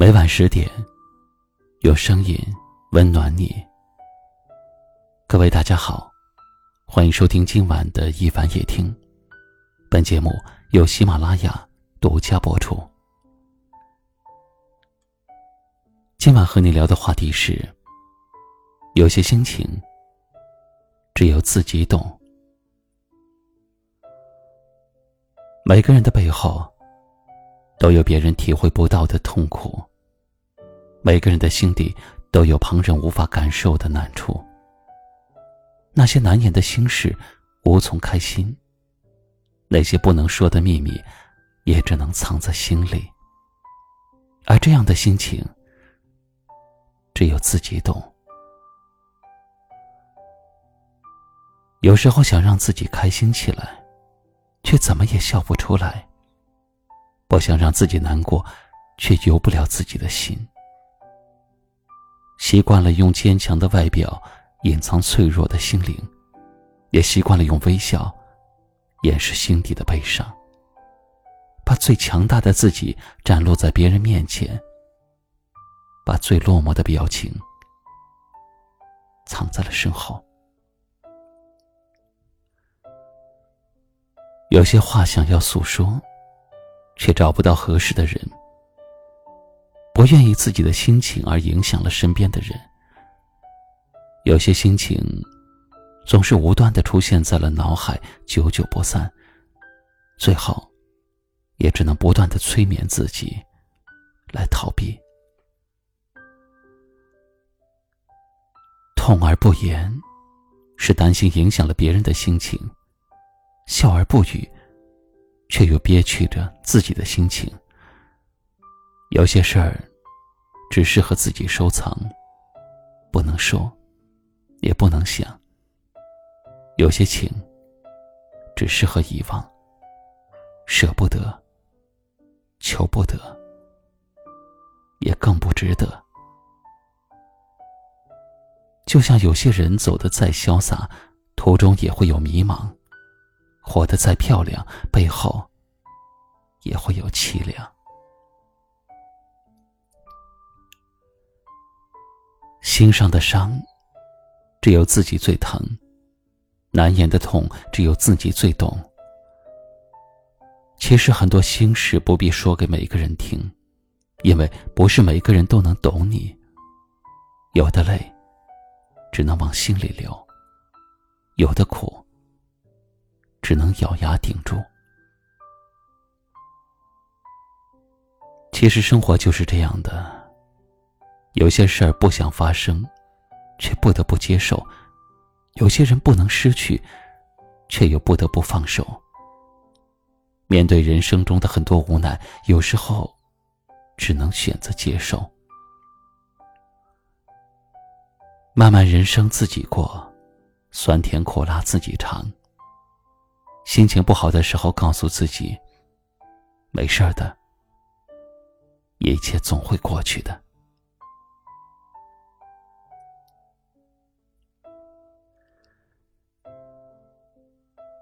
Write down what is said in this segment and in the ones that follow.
每晚十点，有声音温暖你。各位大家好，欢迎收听今晚的一凡夜听。本节目由喜马拉雅独家播出。今晚和你聊的话题是：有些心情只有自己懂。每个人的背后都有别人体会不到的痛苦。每个人的心底都有旁人无法感受的难处，那些难言的心事无从开心，那些不能说的秘密也只能藏在心里。而这样的心情，只有自己懂。有时候想让自己开心起来，却怎么也笑不出来；不想让自己难过，却由不了自己的心。习惯了用坚强的外表隐藏脆弱的心灵，也习惯了用微笑掩饰心底的悲伤。把最强大的自己展露在别人面前，把最落寞的表情藏在了身后。有些话想要诉说，却找不到合适的人。不愿意自己的心情而影响了身边的人。有些心情，总是无端的出现在了脑海，久久不散。最后，也只能不断的催眠自己，来逃避。痛而不言，是担心影响了别人的心情；笑而不语，却又憋屈着自己的心情。有些事儿。只适合自己收藏，不能说，也不能想。有些情，只适合遗忘，舍不得，求不得，也更不值得。就像有些人走得再潇洒，途中也会有迷茫；活得再漂亮，背后也会有凄凉。心上的伤，只有自己最疼；难言的痛，只有自己最懂。其实很多心事不必说给每个人听，因为不是每个人都能懂你。有的泪，只能往心里流；有的苦，只能咬牙顶住。其实生活就是这样的。有些事儿不想发生，却不得不接受；有些人不能失去，却又不得不放手。面对人生中的很多无奈，有时候只能选择接受。漫漫人生自己过，酸甜苦辣自己尝。心情不好的时候，告诉自己：没事的，一切总会过去的。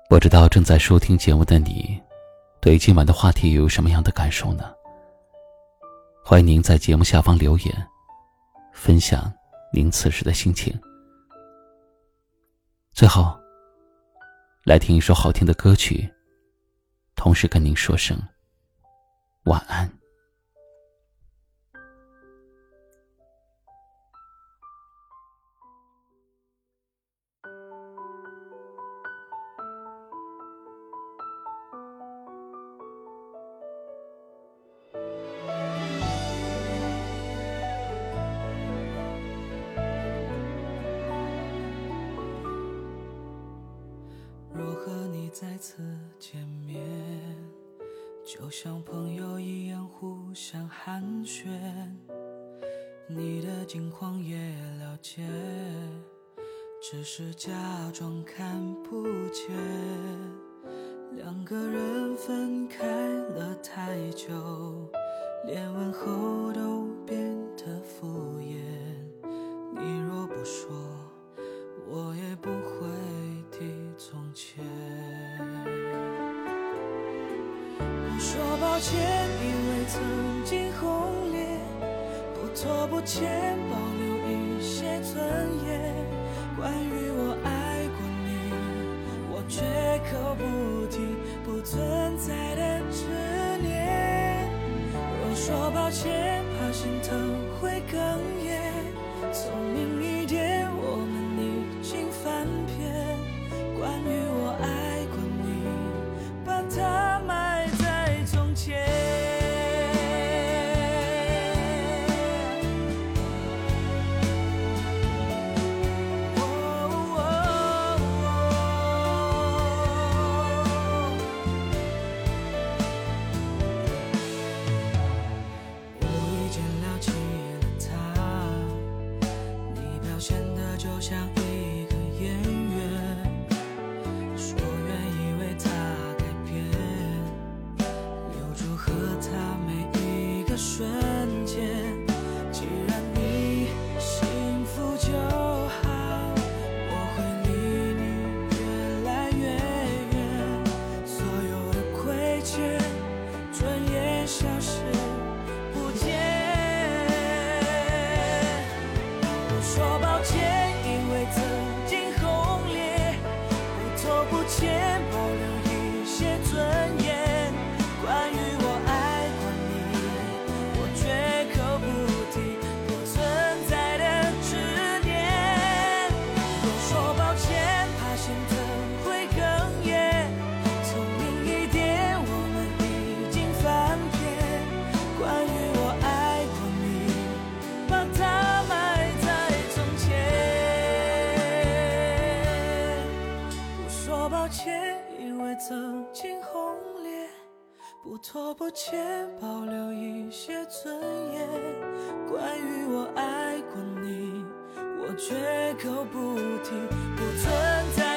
不知道正在收听节目的你，对今晚的话题有什么样的感受呢？欢迎您在节目下方留言，分享您此时的心情。最后，来听一首好听的歌曲，同时跟您说声晚安。再次见面，就像朋友一样互相寒暄。你的近况也了解，只是假装看不见。两个人分开了太久，连问候都变得敷衍。说抱歉，因为曾经轰烈，不拖不欠，保留。留下。曾经轰烈不拖不欠保留一些尊严。关于我爱过你我绝口不提不存在